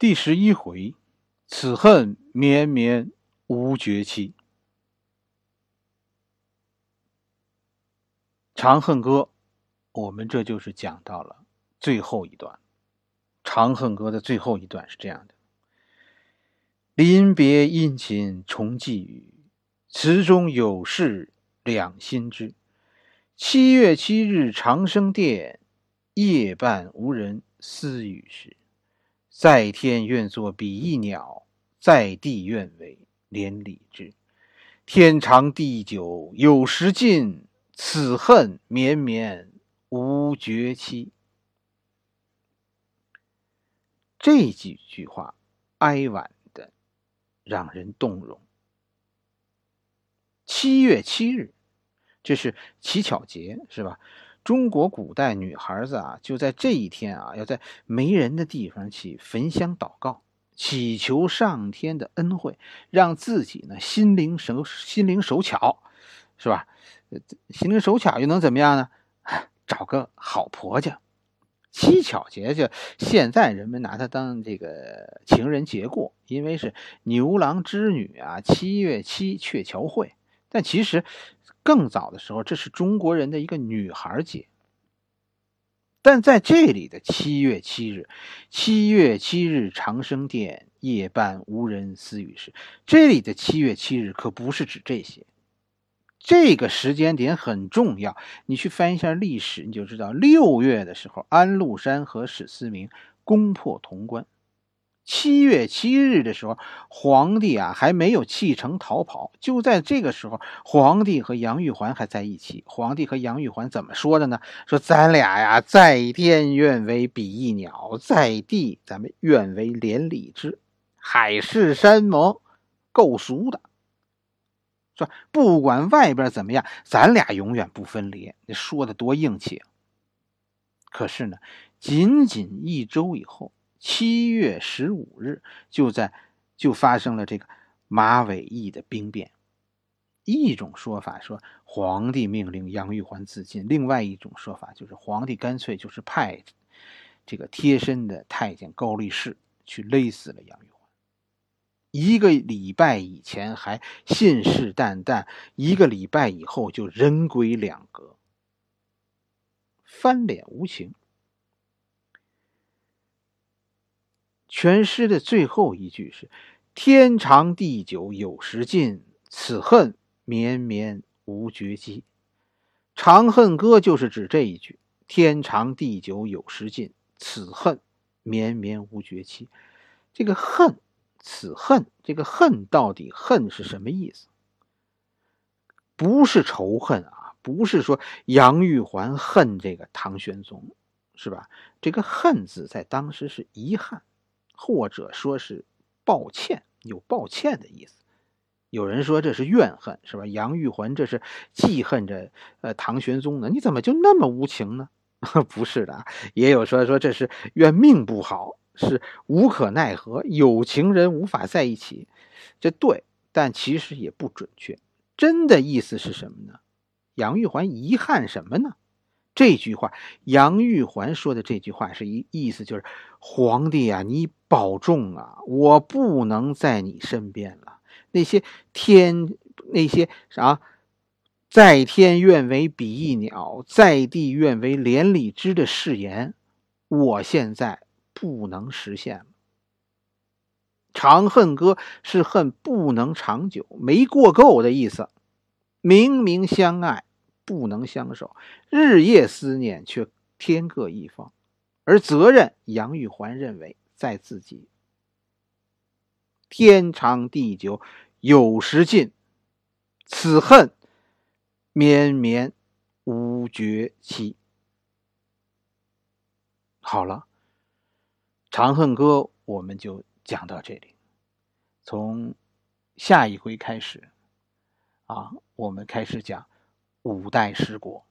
第十一回，此恨绵绵无绝期。《长恨歌》，我们这就是讲到了最后一段。《长恨歌》的最后一段是这样的：“临别殷勤重寄语，词中有事两心知。七月七日长生殿，夜半无人私语时。”在天愿作比翼鸟，在地愿为连理枝。天长地久有时尽，此恨绵绵无绝期。这几句话哀婉的，让人动容。七月七日，这是乞巧节，是吧？中国古代女孩子啊，就在这一天啊，要在没人的地方去焚香祷告，祈求上天的恩惠，让自己呢心灵手心灵手巧，是吧？心灵手巧又能怎么样呢？找个好婆家。七巧节就现在人们拿它当这个情人节过，因为是牛郎织女啊，七月七鹊桥会。但其实。更早的时候，这是中国人的一个女孩节。但在这里的七月七日，七月七日长生殿，夜半无人私语时，这里的七月七日可不是指这些。这个时间点很重要，你去翻一下历史，你就知道六月的时候，安禄山和史思明攻破潼关。七月七日的时候，皇帝啊还没有弃城逃跑。就在这个时候，皇帝和杨玉环还在一起。皇帝和杨玉环怎么说的呢？说咱俩呀，在天愿为比翼鸟，在地咱们愿为连理枝。海誓山盟，够俗的。说不管外边怎么样，咱俩永远不分离。你说的多硬气。可是呢，仅仅一周以后。七月十五日，就在就发生了这个马嵬驿的兵变。一种说法说皇帝命令杨玉环自尽，另外一种说法就是皇帝干脆就是派这个贴身的太监高力士去勒死了杨玉环。一个礼拜以前还信誓旦旦，一个礼拜以后就人归两隔，翻脸无情。全诗的最后一句是“天长地久有时尽，此恨绵绵无绝期”。《长恨歌》就是指这一句“天长地久有时尽，此恨绵绵无绝期”。这个恨，此恨，这个恨到底恨是什么意思？不是仇恨啊，不是说杨玉环恨这个唐玄宗，是吧？这个恨字在当时是遗憾。或者说是抱歉，有抱歉的意思。有人说这是怨恨，是吧？杨玉环这是记恨着呃唐玄宗呢？你怎么就那么无情呢？不是的，也有说说这是怨命不好，是无可奈何，有情人无法在一起。这对，但其实也不准确。真的意思是什么呢？杨玉环遗憾什么呢？这句话，杨玉环说的这句话是一意思，就是皇帝啊，你保重啊，我不能在你身边了。那些天，那些啥，在天愿为比翼鸟，在地愿为连理枝的誓言，我现在不能实现了。长恨歌是恨不能长久，没过够的意思。明明相爱。不能相守，日夜思念，却天各一方。而责任，杨玉环认为在自己。天长地久有时尽，此恨绵绵无绝期。好了，《长恨歌》我们就讲到这里。从下一回开始，啊，我们开始讲。五代十国。